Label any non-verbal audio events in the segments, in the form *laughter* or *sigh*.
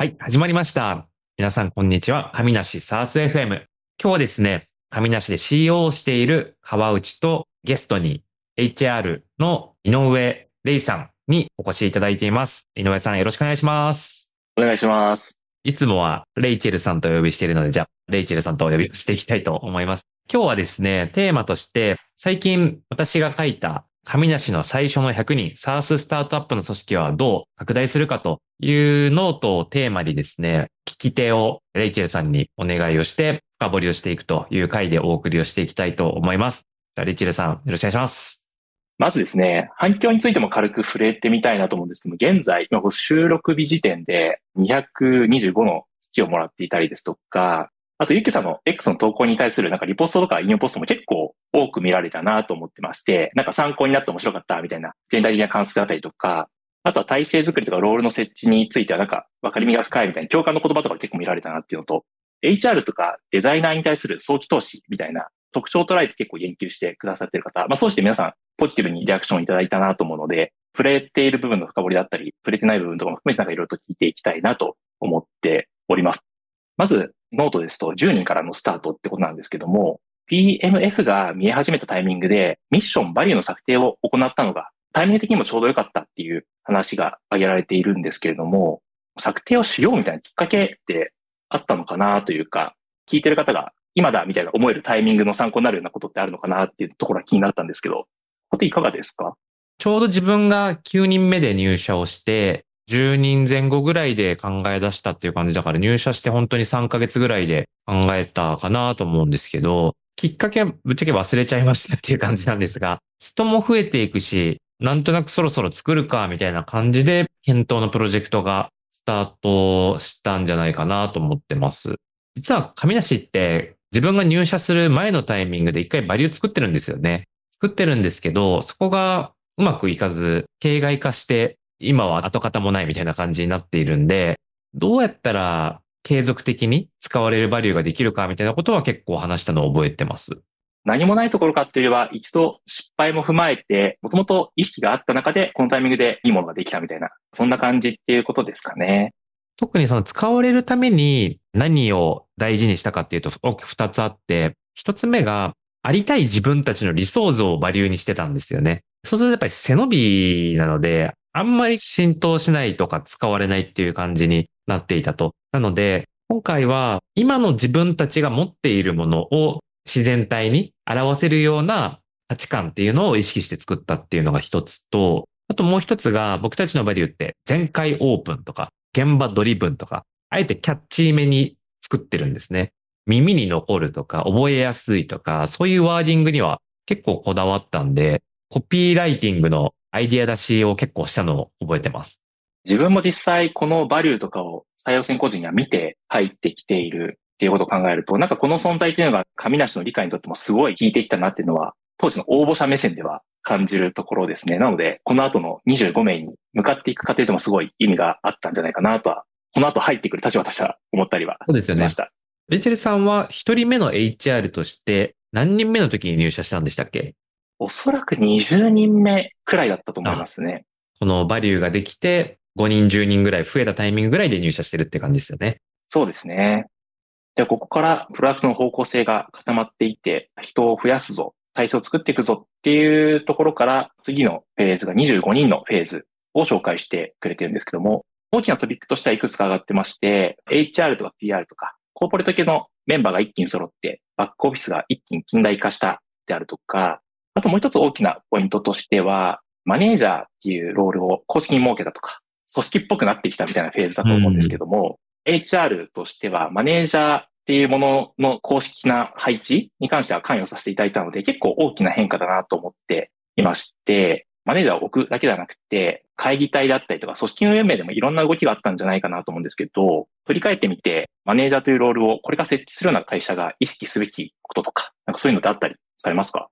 はい、始まりました。皆さん、こんにちは。上梨サース FM。今日はですね、カミナシで CEO をしている川内とゲストに HR の井上玲さんにお越しいただいています。井上さん、よろしくお願いします。お願いします。いつもはレイチェルさんとお呼びしているので、じゃあ、レイチェルさんとお呼びしていきたいと思います。今日はですね、テーマとして、最近私が書いたカミナシの最初の100人、 SaaS スタートアップの組織はどう拡大するかというノートをテーマにですね、聞き手をレイチェルさんにお願いをして、深掘りをしていくという回でお送りをしていきたいと思います。じゃあ、レイチェルさん、よろしくお願いします。まずですね、反響についても軽く触れてみたいなと思うんですけども、現在、今収録日時点で225の月をもらっていたりですとか、あと、ゆきさんの X の投稿に対するなんかリポストとか引用ポストも結構多く見られたなと思ってまして、なんか参考になって面白かったみたいな全体的な関数だったりとか、あとは体制作りとかロールの設置についてはなんか分かりみが深いみたいな共感の言葉とか結構見られたなっていうのと、HR とかデザイナーに対する早期投資みたいな特徴を捉えて結構言及してくださってる方、まあそうして皆さんポジティブにリアクションいただいたなと思うので、触れている部分の深掘りだったり、触れてない部分とかも含めてなんかいろいろと聞いていきたいなと思っております。まず、ノートですと10人からのスタートってことなんですけども、PMF が見え始めたタイミングでミッション、バリューの策定を行ったのが、タイミング的にもちょうど良かったっていう話が挙げられているんですけれども、策定をしようみたいなきっかけってあったのかなというか、聞いてる方が今だみたいな思えるタイミングの参考になるようなことってあるのかなっていうところが気になったんですけど、これいかがですか？ちょうど自分が9人目で入社をして、10人前後ぐらいで考え出したっていう感じだから入社して本当に3ヶ月ぐらいで考えたかなと思うんですけど、きっかけはぶっちゃけ忘れちゃいましたっていう感じなんですが、人も増えていくし、なんとなくそろそろ作るかみたいな感じで検討のプロジェクトがスタートしたんじゃないかなと思ってます。実は上梨って自分が入社する前のタイミングで一回バリュー作ってるんですよね。作ってるんですけど、そこがうまくいかず、形骸化して、今は跡形もないみたいな感じになっているんで、どうやったら継続的に使われるバリューができるかみたいなことは結構話したのを覚えてます。何もないところかっていうよりは、一度失敗も踏まえて、もともと意識があった中で、このタイミングでいいものができたみたいな、そんな感じっていうことですかね。特にその使われるために何を大事にしたかっていうと大きく二つあって、一つ目がありたい自分たちの理想像をバリューにしてたんですよね。そうするとやっぱり背伸びなので、あんまり浸透しないとか使われないっていう感じになっていたと。なので、今回は今の自分たちが持っているものを自然体に表せるような価値観っていうのを意識して作ったっていうのが一つと、あともう一つが僕たちのバリューって全開オープンとか現場ドリブンとか、あえてキャッチーめに作ってるんですね。耳に残るとか覚えやすいとか、そういうワーディングには結構こだわったんで、コピーライティングのアイディア出しを結構したのを覚えてます。自分も実際このバリューとかを採用選考時には見て入ってきているっていうことを考えると、なんかこの存在っていうのが上梨の理解にとってもすごい効いてきたなっていうのは、当時の応募者目線では感じるところですね。なので、この後の25名に向かっていく過程でもすごい意味があったんじゃないかなとは、この後入ってくる立場としては思ったりはそうですよねしまし。た。レイチェルさんは一人目の HR として何人目の時に入社したんでしたっけ？おそらく20人目くらいだったと思いますね。このバリューができて5人10人ぐらい増えたタイミングぐらいで入社してるって感じですよね。そうですね。で、ここからプロダクトの方向性が固まっていて、人を増やすぞ、体制を作っていくぞっていうところから、次のフェーズが25人のフェーズを紹介してくれてるんですけども、大きなトピックとしてはいくつか上がってまして、HR とか PR とか、コーポレート系のメンバーが一気に揃って、バックオフィスが一気に近代化したであるとか、あともう一つ大きなポイントとしては、マネージャーっていうロールを公式に設けたとか、組織っぽくなってきたみたいなフェーズだと思うんですけども、HR としてはマネージャーっていうものの公式な配置に関しては関与させていただいたので、結構大きな変化だなと思っていまして、マネージャーを置くだけではなくて、会議体だったりとか、組織の運営でもいろんな動きがあったんじゃないかなと思うんですけど、振り返ってみて、マネージャーというロールをこれから設置するような会社が意識すべきこととか、なんかそういうのってあったりされますか？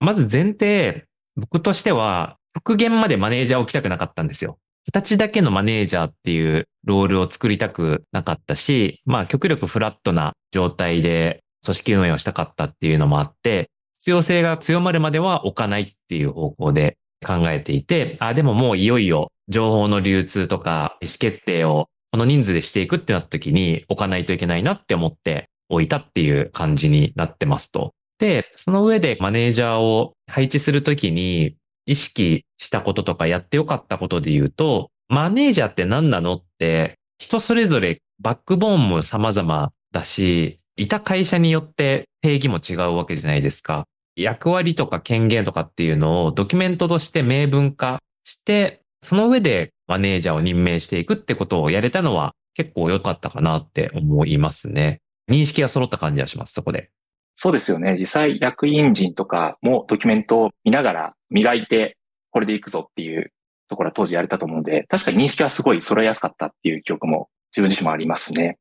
まず前提、僕としては極限までマネージャーを置きたくなかったんですよ。形だけのマネージャーっていうロールを作りたくなかったし、まあ極力フラットな状態で組織運営をしたかったっていうのもあって、必要性が強まるまでは置かないっていう方向で考えていて、あ、でももういよいよ情報の流通とか意思決定をこの人数でしていくってなった時に置かないといけないなって思って置いたっていう感じになってますと。で、その上でマネージャーを配置するときに意識したこととかやってよかったことで言うと、マネージャーって何なのって人それぞれバックボーンも様々だし、いた会社によって定義も違うわけじゃないですか。役割とか権限とかっていうのをドキュメントとして明文化して、その上でマネージャーを任命していくってことをやれたのは結構良かったかなって思いますね。認識が揃った感じはします、そこで。そうですよね。実際役員陣とかもドキュメントを見ながら磨いて、これでいくぞっていうところは当時やれたと思うので、確かに認識はすごい揃いやすかったっていう記憶も自分自身もありますね。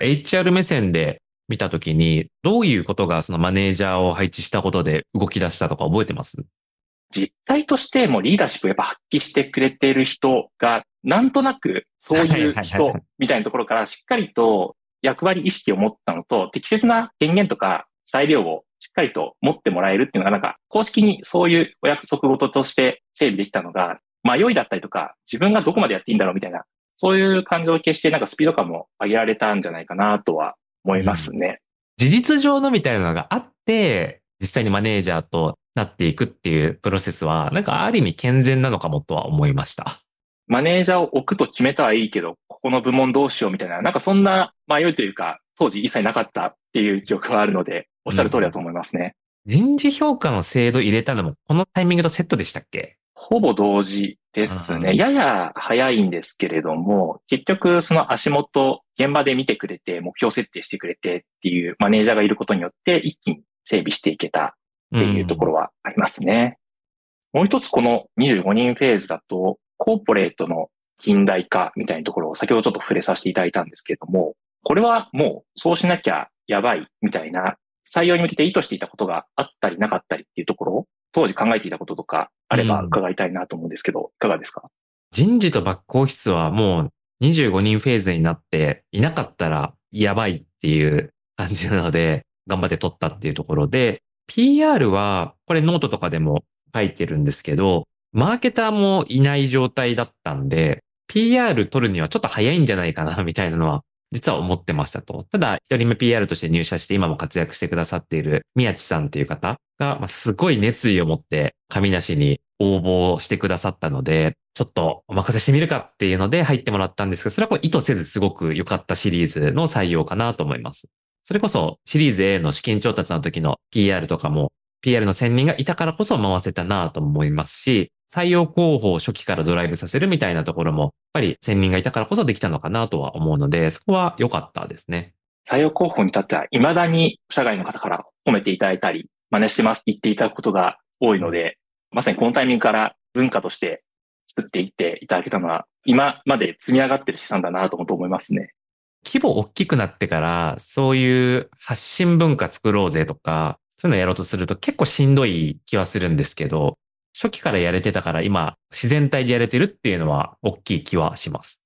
HR 目線で見たときに、どういうことがそのマネージャーを配置したことで動き出したとか覚えてます？実態としてもリーダーシップをやっぱ発揮してくれている人が、なんとなくそういう人みたいなところからしっかりと役割意識を持ったのと、適切な権限とか裁量をしっかりと持ってもらえるっていうのがなんか公式にそういうお約束事として整備できたのが、迷いだったりとか、自分がどこまでやっていいんだろうみたいな、そういう感情を消してなんかスピード感も上げられたんじゃないかなとは思いますね。うん、事実上のみたいなのがあって、実際にマネージャーとなっていくっていうプロセスは、なんかある意味健全なのかもとは思いました。マネージャーを置くと決めたはいいけど、ここの部門どうしようみたいな、なんかそんな迷いというか、当時一切なかったっていう記憶があるので、おっしゃる通りだと思いますね。うん、人事評価の制度入れたのも、このタイミングとセットでしたっけ？ほぼ同時ですね。やや早いんですけれども、結局その足元、現場で見てくれて、目標設定してくれてっていうマネージャーがいることによって、一気に整備していけたっていうところはありますね。うん、もう一つこの25人フェーズだと、コーポレートの近代化みたいなところを先ほどちょっと触れさせていただいたんですけれども、これはもうそうしなきゃやばいみたいな採用に向けて意図していたことがあったりなかったりっていうところ、当時考えていたこととかあれば伺いたいなと思うんですけど、うん、いかがですか？人事とバックオフィスはもう25人フェーズになっていなかったらやばいっていう感じなので、頑張って取ったっていうところで、PR は、これノートとかでも書いてるんですけど、マーケターもいない状態だったんで、PR 取るにはちょっと早いんじゃないかな、みたいなのは、実は思ってましたと。ただ、一人目 PR として入社して今も活躍してくださっている宮地さんっていう方が、まあ、すごい熱意を持ってカミナシに応募してくださったので、ちょっとお任せしてみるかっていうので入ってもらったんですけど、それはこう意図せずすごく良かったシリーズの採用かなと思います。それこそシリーズ A の資金調達の時の PR とかも PR の専任がいたからこそ回せたなと思いますし、採用候補を初期からドライブさせるみたいなところも、やっぱり専任がいたからこそできたのかなとは思うので、そこは良かったですね。採用候補に至っては、未だに社外の方から褒めていただいたり、真似してますって言っていただくことが多いので、まさにこのタイミングから文化として作っていっていただけたのは、今まで積み上がってる資産だなと思いますね。規模大きくなってから、そういう発信文化作ろうぜとか、そういうのやろうとすると結構しんどい気はするんですけど、初期からやれてたから今、自然体でやれてるっていうのは大きい気はします。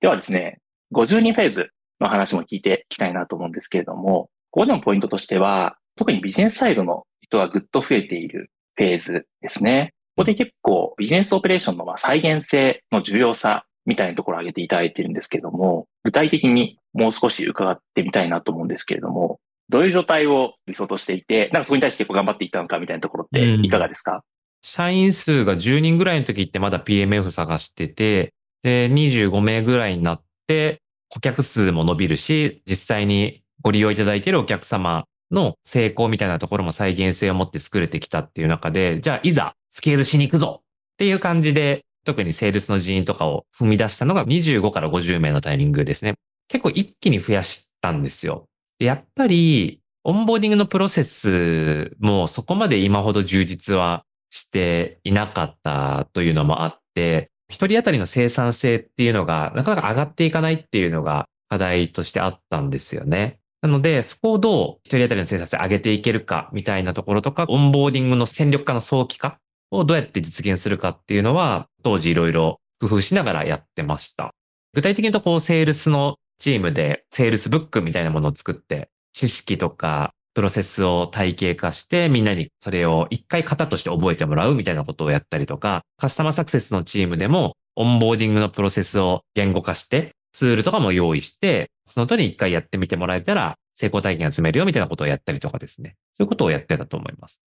ではですね、52フェーズの話も聞いていきたいなと思うんですけれども、ここでのポイントとしては、特にビジネスサイドの人がぐっと増えているフェーズですね。ここで結構ビジネスオペレーションの再現性の重要さみたいなところを挙げていただいているんですけれども、具体的にもう少し伺ってみたいなと思うんですけれども、どういう状態を理想としていて、なんかそこに対して結構頑張っていったのかみたいなところっていかがですか、社員数が10人ぐらいの時ってまだ PMF 探してて、で、25名ぐらいになって、顧客数も伸びるし、実際にご利用いただいているお客様の成功みたいなところも再現性を持って作れてきたっていう中で、じゃあいざスケールしに行くぞっていう感じで特にセールスの人員とかを踏み出したのが25から50名のタイミングですね。結構一気に増やしたんですよ。でやっぱり、オンボーディングのプロセスもそこまで今ほど充実はしていなかったというのもあって、一人当たりの生産性っていうのがなかなか上がっていかないっていうのが課題としてあったんですよね。なので、そこをどう一人当たりの生産性上げていけるかみたいなところとか、オンボーディングの戦力化の早期化をどうやって実現するかっていうのは、当時いろいろ工夫しながらやってました。具体的に言うと、こう、セールスのチームで、セールスブックみたいなものを作って、知識とか、プロセスを体系化して、みんなにそれを一回型として覚えてもらうみたいなことをやったりとか、カスタマーサクセスのチームでも、オンボーディングのプロセスを言語化して、ツールとかも用意して、その後に一回やってみてもらえたら、成功体験が積めるよみたいなことをやったりとかですね。そういうことをやってたと思います。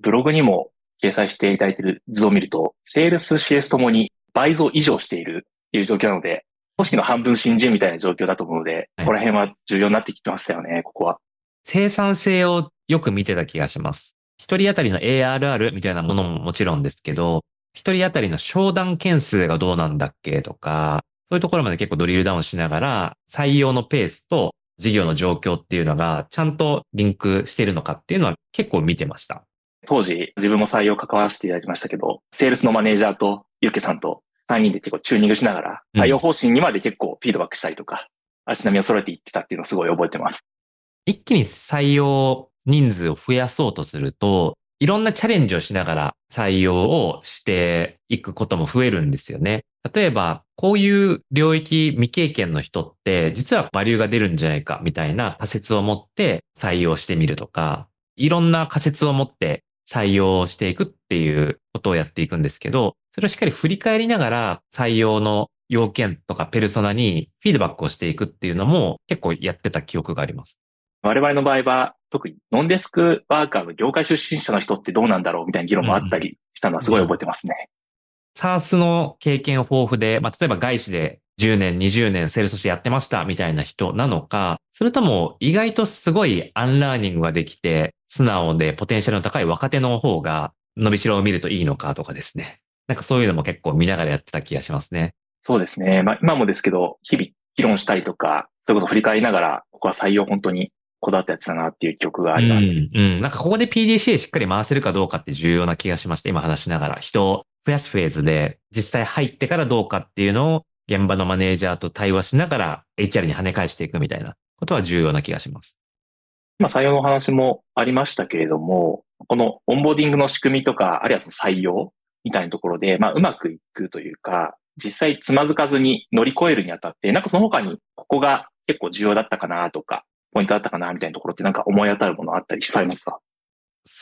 ブログにも掲載していただいている図を見ると、セールス CS ともに倍増以上しているという状況なので、組織の半分新人みたいな状況だと思うので、はい、ここら辺は重要になってきてましたよね、ここは。生産性をよく見てた気がします。一人当たりの ARR みたいなものももちろんですけど、一人当たりの商談件数がどうなんだっけとか、そういうところまで結構ドリルダウンしながら、採用のペースと事業の状況っていうのがちゃんとリンクしてるのかっていうのは結構見てました。当時自分も採用関わらせていただきましたけど、セールスのマネージャーとユッケさんと3人で結構チューニングしながら、採用方針にまで結構フィードバックしたりとか、足並みを揃えていってたっていうのをすごい覚えてます。一気に採用人数を増やそうとすると、いろんなチャレンジをしながら採用をしていくことも増えるんですよね。例えば、こういう領域未経験の人って、実はバリューが出るんじゃないかみたいな仮説を持って採用してみるとか、いろんな仮説を持って採用していくっていうことをやっていくんですけど、それをしっかり振り返りながら採用の要件とかペルソナにフィードバックをしていくっていうのも結構やってた記憶があります。我々の場合は特にノンデスクワーカーの業界出身者の人ってどうなんだろうみたいな議論もあったりしたのはすごい覚えてますね。 SaaS の経験豊富で、まあ、例えば外資で10年、20年セールスしてやってましたみたいな人なのか、それとも意外とすごい unlearning ができて、素直でポテンシャルの高い若手の方が伸びしろを見るといいのかとかですね。なんかそういうのも結構見ながらやってた気がしますね。そうですね。まあ今もですけど、日々議論したりとか、それこそ振り返りながら、ここは採用本当にこだわったやつだなっていう記憶があります。うん、うん。なんかここで PDCA しっかり回せるかどうかって重要な気がしまして、今話しながら人を増やすフェーズで実際入ってからどうかっていうのを現場のマネージャーと対話しながら HR に跳ね返していくみたいなことは重要な気がします。まあ、採用の話もありましたけれども、このオンボーディングの仕組みとか、あるいはその採用みたいなところで、まあ、うまくいくというか、実際つまずかずに乗り越えるにあたって、なんかその他にここが結構重要だったかなとか、ポイントだったかなみたいなところってなんか思い当たるものあったりされます？か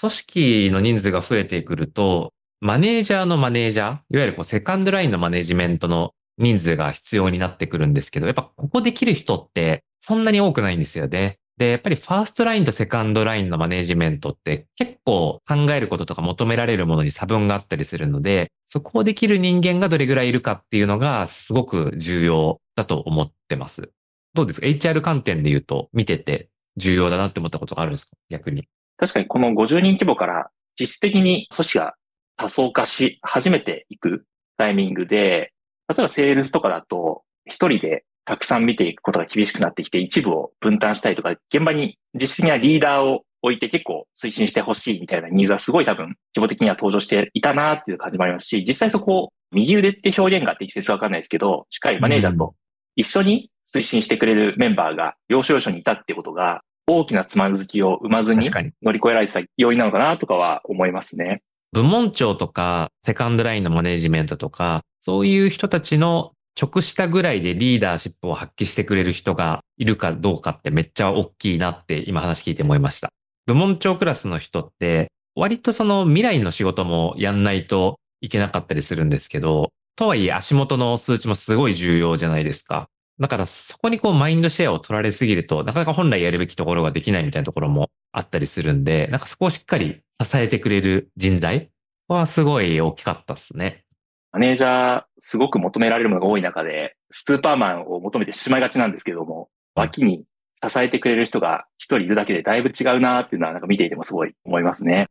組織の人数が増えてくると、マネージャーのマネージャー、いわゆるこうセカンドラインのマネジメントの人数が必要になってくるんですけど、やっぱここできる人ってそんなに多くないんですよね。で、やっぱりファーストラインとセカンドラインのマネジメントって結構考えることとか求められるものに差分があったりするので、そこをできる人間がどれぐらいいるかっていうのがすごく重要だと思ってます。どうですか ?HR 観点で言うと見てて重要だなって思ったことがあるんですか？逆に。確かにこの50人規模から実質的に組織が多層化し始めていくタイミングで、例えばセールスとかだと一人でたくさん見ていくことが厳しくなってきて、一部を分担したりとか、現場に実質的なリーダーを置いて結構推進してほしいみたいなニーズはすごい多分、規模的には登場していたなっていう感じもありますし、実際そこを右腕って表現が適切かわかんないですけど、しっかりマネージャーと一緒に推進してくれるメンバーが要所要所にいたってことが、大きなつまずきを生まずに乗り越えられてた要因なのかなとかは思いますね。部門長とか、セカンドラインのマネジメントとか、そういう人たちの直下ぐらいでリーダーシップを発揮してくれる人がいるかどうかってめっちゃ大きいなって今話聞いて思いました。部門長クラスの人って割とその未来の仕事もやんないといけなかったりするんですけど、とはいえ足元の数値もすごい重要じゃないですか。だからそこにこうマインドシェアを取られすぎるとなかなか本来やるべきところができないみたいなところもあったりするんで、なんかそこをしっかり支えてくれる人材はすごい大きかったですね。マネージャー、すごく求められるものが多い中で、スーパーマンを求めてしまいがちなんですけども、脇に支えてくれる人が一人いるだけでだいぶ違うなっていうのはなんか見ていてもすごい思いますね。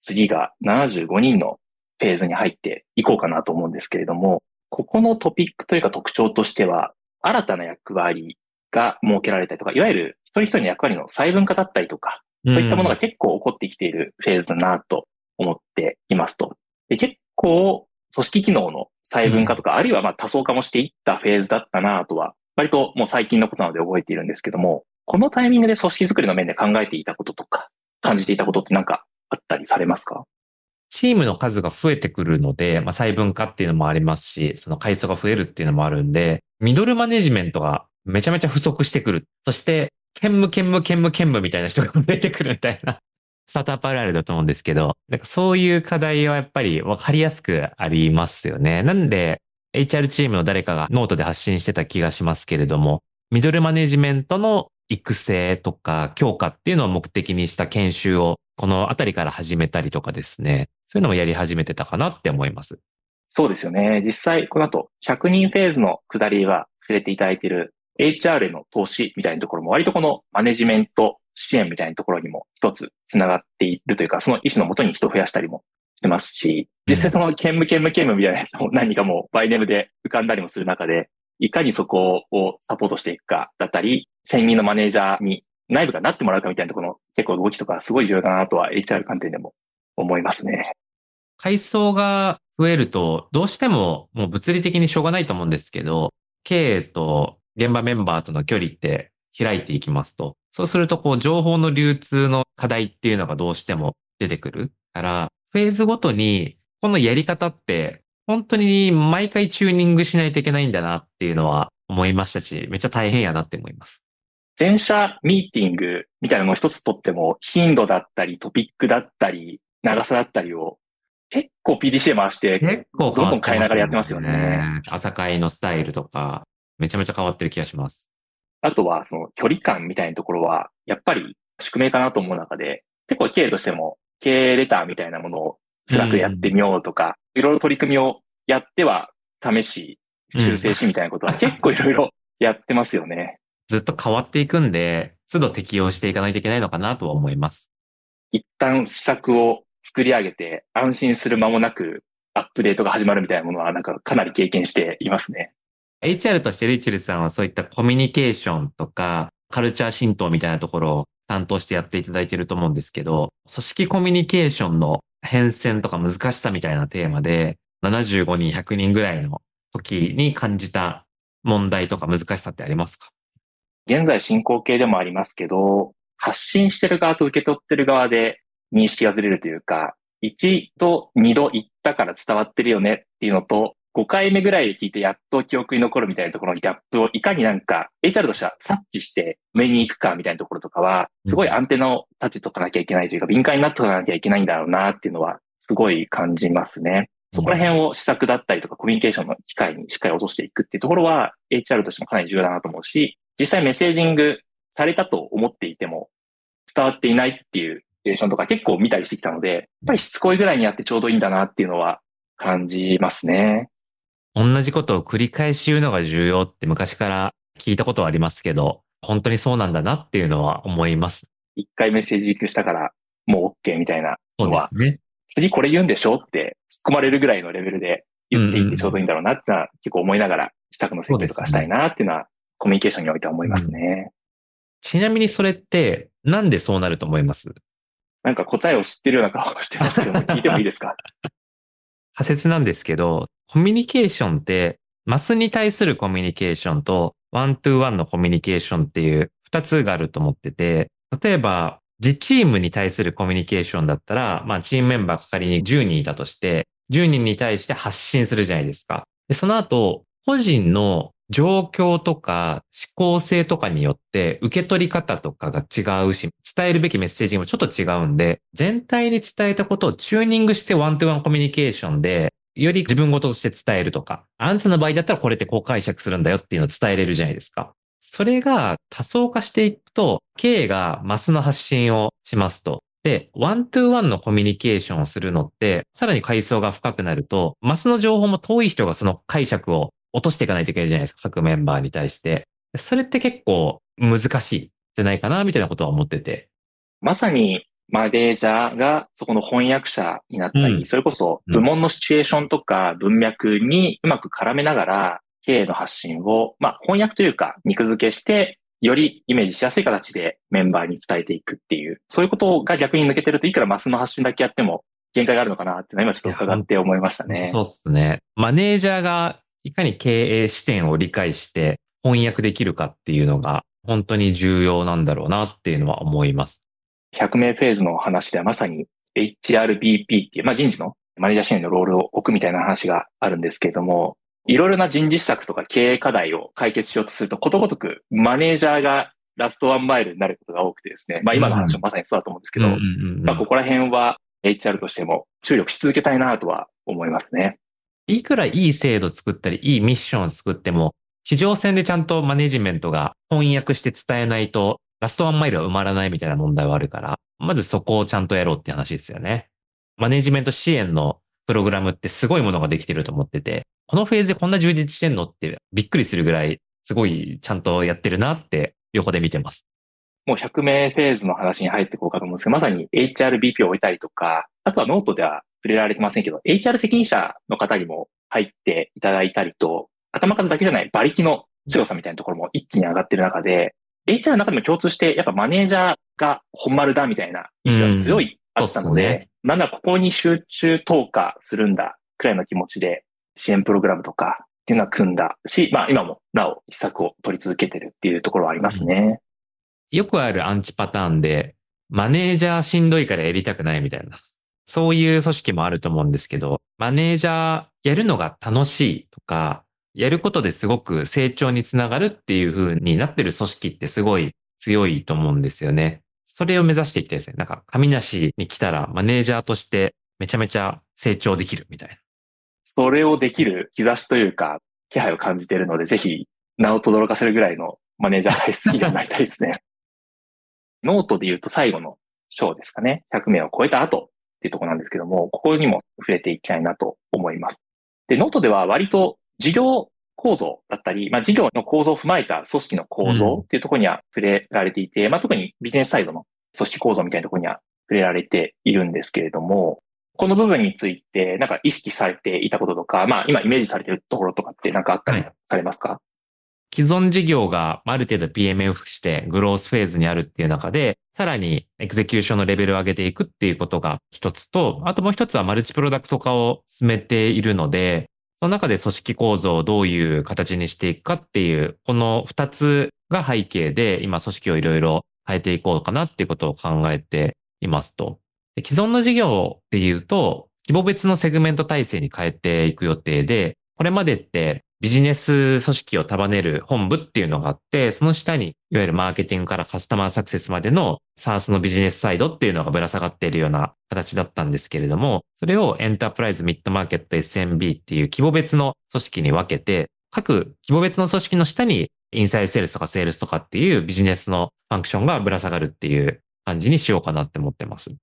次が75人のフェーズに入っていこうかなと思うんですけれども、ここのトピックというか特徴としては、新たな役割が設けられたりとか、いわゆる一人一人の役割の細分化だったりとか、そういったものが結構起こってきているフェーズだなと思っていますと。で結構組織機能の細分化とか、うん、あるいはまあ多層化もしていったフェーズだったなとは、割ともう最近のことなので覚えているんですけども、このタイミングで組織づくりの面で考えていたこととか、感じていたことって何かあったりされますか？チームの数が増えてくるので、まあ、細分化っていうのもありますし、その階層が増えるっていうのもあるんで、ミドルマネジメントがめちゃめちゃ不足してくる。そして、兼務兼務兼務兼務みたいな人が増えてくるみたいな *laughs* スタートアップあるあるだと思うんですけど、なんかそういう課題はやっぱり分かりやすくありますよね。なんで、HR チームの誰かがノートで発信してた気がしますけれども、ミドルマネジメントの育成とか強化っていうのを目的にした研修をこのあたりから始めたりとかですね、そういうのもやり始めてたかなって思います。そうですよね。実際、この後、100人フェーズの下りは触れていただいている HR への投資みたいなところも割とこのマネジメント支援みたいなところにも一つ繋がっているというか、その意思のもとに人を増やしたりもしてますし、実際その兼務兼務兼務みたいなやつも何かもバイネムで浮かんだりもする中で、いかにそこをサポートしていくかだったり、専任のマネージャーに内部がなってもらうかみたいなところの結構動きとかすごい重要だなとは HR 観点でも思いますね。階層が増えると、どうしてももう物理的にしょうがないと思うんですけど、経営と現場メンバーとの距離って開いていきますと、そうするとこう情報の流通の課題っていうのがどうしても出てくるから、フェーズごとにこのやり方って本当に毎回チューニングしないといけないんだなっていうのは思いましたし、めっちゃ大変やなって思います。全社ミーティングみたいなのを一つとっても、頻度だったり、トピックだったり、長さだったりを結構 PDC で回して、結構どんどん変えながらやってますよね。朝会のスタイルとか、めちゃめちゃ変わってる気がします。あとは、その距離感みたいなところは、やっぱり宿命かなと思う中で、結構経営としても、経営レターみたいなものを辛くやってみようとか、いろいろ取り組みをやっては試し、修正しみたいなことは *laughs* 結構いろいろやってますよね。ずっと変わっていくんで、都度適用していかないといけないのかなとは思います。一旦施策を作り上げて安心する間もなくアップデートが始まるみたいなものはなんかかなり経験していますね。HR としてリチルさんはそういったコミュニケーションとかカルチャー浸透みたいなところを担当してやっていただいていると思うんですけど、組織コミュニケーションの変遷とか難しさみたいなテーマで、75人、100人ぐらいの時に感じた問題とか難しさってありますか？現在進行形でもありますけど、発信してる側と受け取ってる側で認識がずれるというか、1と2度言ったから伝わってるよねっていうのと、5回目ぐらいで聞いてやっと記憶に残るみたいなところのギャップをいかになんか HR としては察知して上に行くかみたいなところとかは、すごいアンテナを立てとかなきゃいけないというか、敏感になっておかなきゃいけないんだろうなっていうのは、すごい感じますね。そこら辺を施策だったりとかコミュニケーションの機会にしっかり落としていくっていうところは、HR としてもかなり重要だなと思うし、実際メッセージングされたと思っていても、伝わっていないっていうシチュエーションとか結構見たりしてきたので、やっぱりしつこいぐらいにやってちょうどいいんだなっていうのは感じますね。同じことを繰り返し言うのが重要って昔から聞いたことはありますけど、本当にそうなんだなっていうのは思います。一回メッセージ実況したからもう OK みたいなのは、ね、次これ言うんでしょって突っ込まれるぐらいのレベルで言っていってちょうどいいんだろうなってのは結構思いながら施策の設計とかしたいなっていうのはコミュニケーションにおいては思いますね。ちなみにそれってなんでそうなると思います？なんか答えを知ってるような顔してますけど、聞いてもいいですか？*laughs* 仮説なんですけど、コミュニケーションって、マスに対するコミュニケーションと、ワントゥーワンのコミュニケーションっていう二つがあると思ってて、例えば、自チームに対するコミュニケーションだったら、まあ、チームメンバーが仮に10人いたとして、10人に対して発信するじゃないですか。で、その後、個人の状況とか志向性とかによって受け取り方とかが違うし、伝えるべきメッセージもちょっと違うんで、全体に伝えたことをチューニングして one to one コミュニケーションで、より自分ごととして伝えるとか、あなたの場合だったらこれってこう解釈するんだよっていうのを伝えれるじゃないですか。それが多層化していくと、K がマスの発信をしますと。で、 one to one のコミュニケーションをするのって、さらに階層が深くなると、マスの情報も遠い人がその解釈を落としていかないといけないじゃないですか、各メンバーに対して。それって結構難しいじゃないかな、みたいなことは思ってて。まさにマネージャーがそこの翻訳者になったり、うん、それこそ部門のシチュエーションとか文脈にうまく絡めながら、経営の発信を、まあ、翻訳というか肉付けして、よりイメージしやすい形でメンバーに伝えていくっていう、そういうことが逆に抜けてるといくらマスの発信だけやっても限界があるのかなって今ちょっと伺って思いましたね。そうですね。マネージャーがいかに経営視点を理解して翻訳できるかっていうのが本当に重要なんだろうなっていうのは思います。100名フェーズの話ではまさに HRBP っていう、まあ、人事のマネージャー支援のロールを置くみたいな話があるんですけれども、いろいろな人事施策とか経営課題を解決しようとすると、ことごとくマネージャーがラストワンマイルになることが多くてですね、まあ今の話もまさにそうだと思うんですけど、まあここら辺は HR としても注力し続けたいなとは思いますね。いくらいい制度作ったり、いいミッションを作っても、地上戦でちゃんとマネジメントが翻訳して伝えないと、ラストワンマイルは埋まらないみたいな問題はあるから、まずそこをちゃんとやろうって話ですよね。マネジメント支援のプログラムってすごいものができてると思ってて、このフェーズでこんな充実してんのってびっくりするぐらい、すごいちゃんとやってるなって横で見てます。もう100名フェーズの話に入っていこうかと思うんですけど、まさに HRBP を置いたりとか、あとはノートでは触れられてませんけど、HR 責任者の方にも入っていただいたりと、頭数だけじゃない馬力の強さみたいなところも一気に上がってる中で、HR の中でも共通して、やっぱマネージャーが本丸だみたいな意識が強い、あったので、ね、なんだここに集中投下するんだくらいの気持ちで支援プログラムとかっていうのは組んだし、まあ今もなお施策を取り続けてるっていうところはありますね。よくあるアンチパターンで、マネージャーしんどいからやりたくないみたいな。そういう組織もあると思うんですけど、マネージャーやるのが楽しいとか、やることですごく成長につながるっていう風になってる組織ってすごい強いと思うんですよね。それを目指していきたいですね。なんか、神梨に来たらマネージャーとしてめちゃめちゃ成長できるみたいな。それをできる兆しというか、気配を感じているので、ぜひ名を轟かせるぐらいのマネージャーが好きになりたいですね。*laughs* ノートで言うと最後の章ですかね。100名を超えた後っていうところなんですけども、ここにも触れていきたいなと思います。で、ノートでは割と事業構造だったり、まあ、事業の構造を踏まえた組織の構造っていうところには触れられていて、うん、まあ、特にビジネスサイドの組織構造みたいなところには触れられているんですけれども、この部分について、なんか意識されていたこととか、まあ今イメージされているところとかってなんかあったりされますか、既存事業がある程度 PMF してグロースフェーズにあるっていう中で、さらにエクゼキューションのレベルを上げていくっていうことが一つと、あともう一つはマルチプロダクト化を進めているので、その中で組織構造をどういう形にしていくかっていう、この二つが背景で今組織をいろいろ変えていこうかなっていうことを考えていますと。既存の事業っていうと、規模別のセグメント体制に変えていく予定で、これまでってビジネス組織を束ねる本部っていうのがあって、その下に、いわゆるマーケティングからカスタマーサクセスまでの SARS のビジネスサイドっていうのがぶら下がっているような形だったんですけれども、それをエンタープライズ、ミッドマーケット、SMB っていう規模別の組織に分けて、各規模別の組織の下にインサイドセールスとかセールスとかっていうビジネスのファンクションがぶら下がるっていう感じにしようかなって思ってます。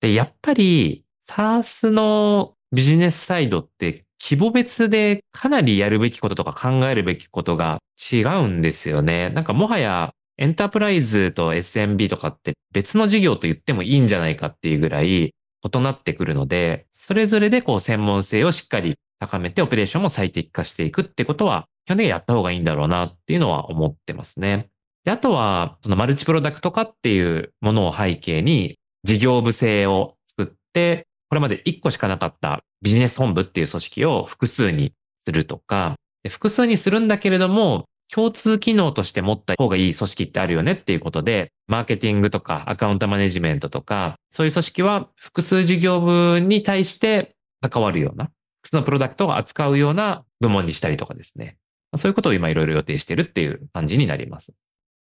で、やっぱり SARS のビジネスサイドって規模別でかなりやるべきこととか考えるべきことが違うんですよね。なんかもはやエンタープライズと SMB とかって別の事業と言ってもいいんじゃないかっていうぐらい異なってくるので、それぞれでこう専門性をしっかり高めてオペレーションも最適化していくってことは、基本的にやった方がいいんだろうなっていうのは思ってますね。で、あとは、そのマルチプロダクト化っていうものを背景に、事業部制を作って、これまで1個しかなかったビジネス本部っていう組織を複数にするとか、複数にするんだけれども、共通機能として持った方がいい組織ってあるよねっていうことで、マーケティングとかアカウントマネジメントとか、そういう組織は複数事業部に対して関わるような、複数のプロダクトを扱うような部門にしたりとかですね。そういうことを今いろいろ予定してるっていう感じになります。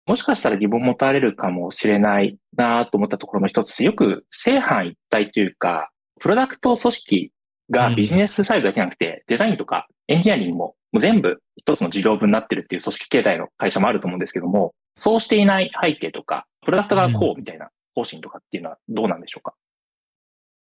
もしかしたら疑問持たれるかもしれないなと思ったところの一つ、よく正反一体というか、プロダクト組織がビジネスサイドだけじゃなくて、デザインとかエンジニアリングももう全部一つの事業部になってるっていう組織形態の会社もあると思うんですけども、そうしていない背景とか、プロダクトがこうみたいな方針とかっていうのはどうなんでしょうか、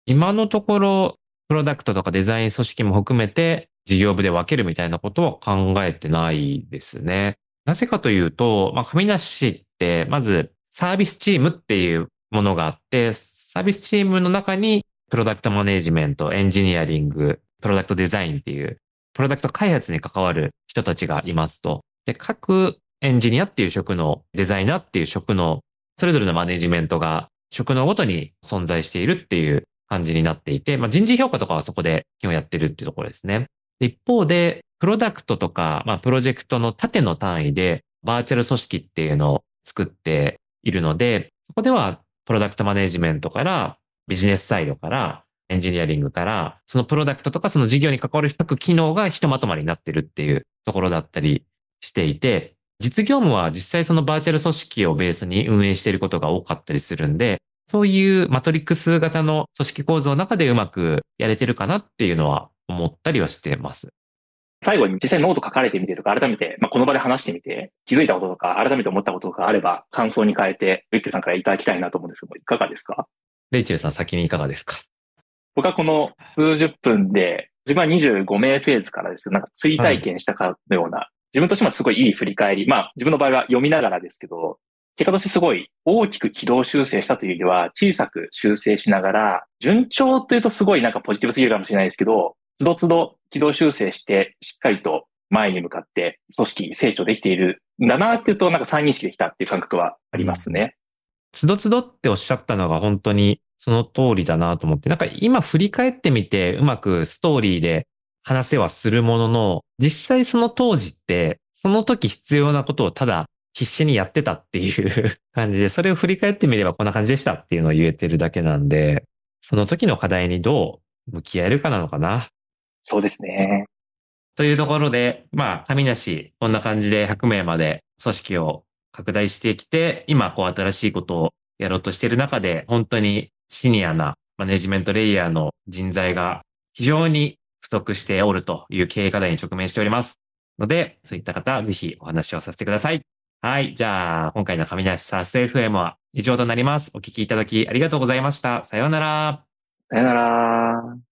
今のところ、プロダクトとかデザイン組織も含めて事業部で分けるみたいなことは考えてないですね。なぜかというと、まあ、神梨って、まずサービスチームっていうものがあって、サービスチームの中にプロダクトマネジメント、エンジニアリング、プロダクトデザインっていう、プロダクト開発に関わる人たちがいますと。で、各エンジニアっていう職の、デザイナーっていう職の、それぞれのマネジメントが職のごとに存在しているっていう感じになっていて、まあ、人事評価とかはそこで基本やってるっていうところですね。一方で、プロダクトとか、まあ、プロジェクトの縦の単位で、バーチャル組織っていうのを作っているので、そこでは、プロダクトマネジメントから、ビジネスサイドから、エンジニアリングから、そのプロダクトとかその事業に関わる各機能がひとまとまりになってるっていうところだったりしていて、実業務は実際そのバーチャル組織をベースに運営していることが多かったりするんで、そういうマトリックス型の組織構造の中でうまくやれてるかなっていうのは思ったりはしてます。最後に実際ノート書かれてみてとか、改めて、まあ、この場で話してみて、気づいたこととか、改めて思ったこととかあれば、感想に代えて、ウィックさんからいただきたいなと思うんですけど、いかがですか？レイチェルさん先にいかがですか？僕はこの数十分で、自分は25名フェーズからですなんか追体験したかのような、はい、自分としてもすごいいい振り返り。まあ、自分の場合は読みながらですけど、結果としてすごい大きく軌道修正したというよりは、小さく修正しながら、順調というとすごいなんかポジティブすぎるかもしれないですけど、つどつど軌道修正して、しっかりと前に向かって組織成長できているんだなっていうと、なんか再認識できたっていう感覚はありますね。つどつどっておっしゃったのが本当にその通りだなと思って、なんか今振り返ってみてうまくストーリーで話せはするものの、実際その当時って、その時必要なことをただ必死にやってたっていう感じで、それを振り返ってみればこんな感じでしたっていうのを言えてるだけなんで、その時の課題にどう向き合えるかなのかな。そうですね。というところで、まあ、神梨、こんな感じで100名まで組織を拡大してきて、今、こう、新しいことをやろうとしている中で、本当にシニアなマネジメントレイヤーの人材が非常に不足しておるという経営課題に直面しております。ので、そういった方、ぜひお話をさせてください。はい。じゃあ、今回の神梨サース FM は以上となります。お聞きいただきありがとうございました。さようなら。さようなら。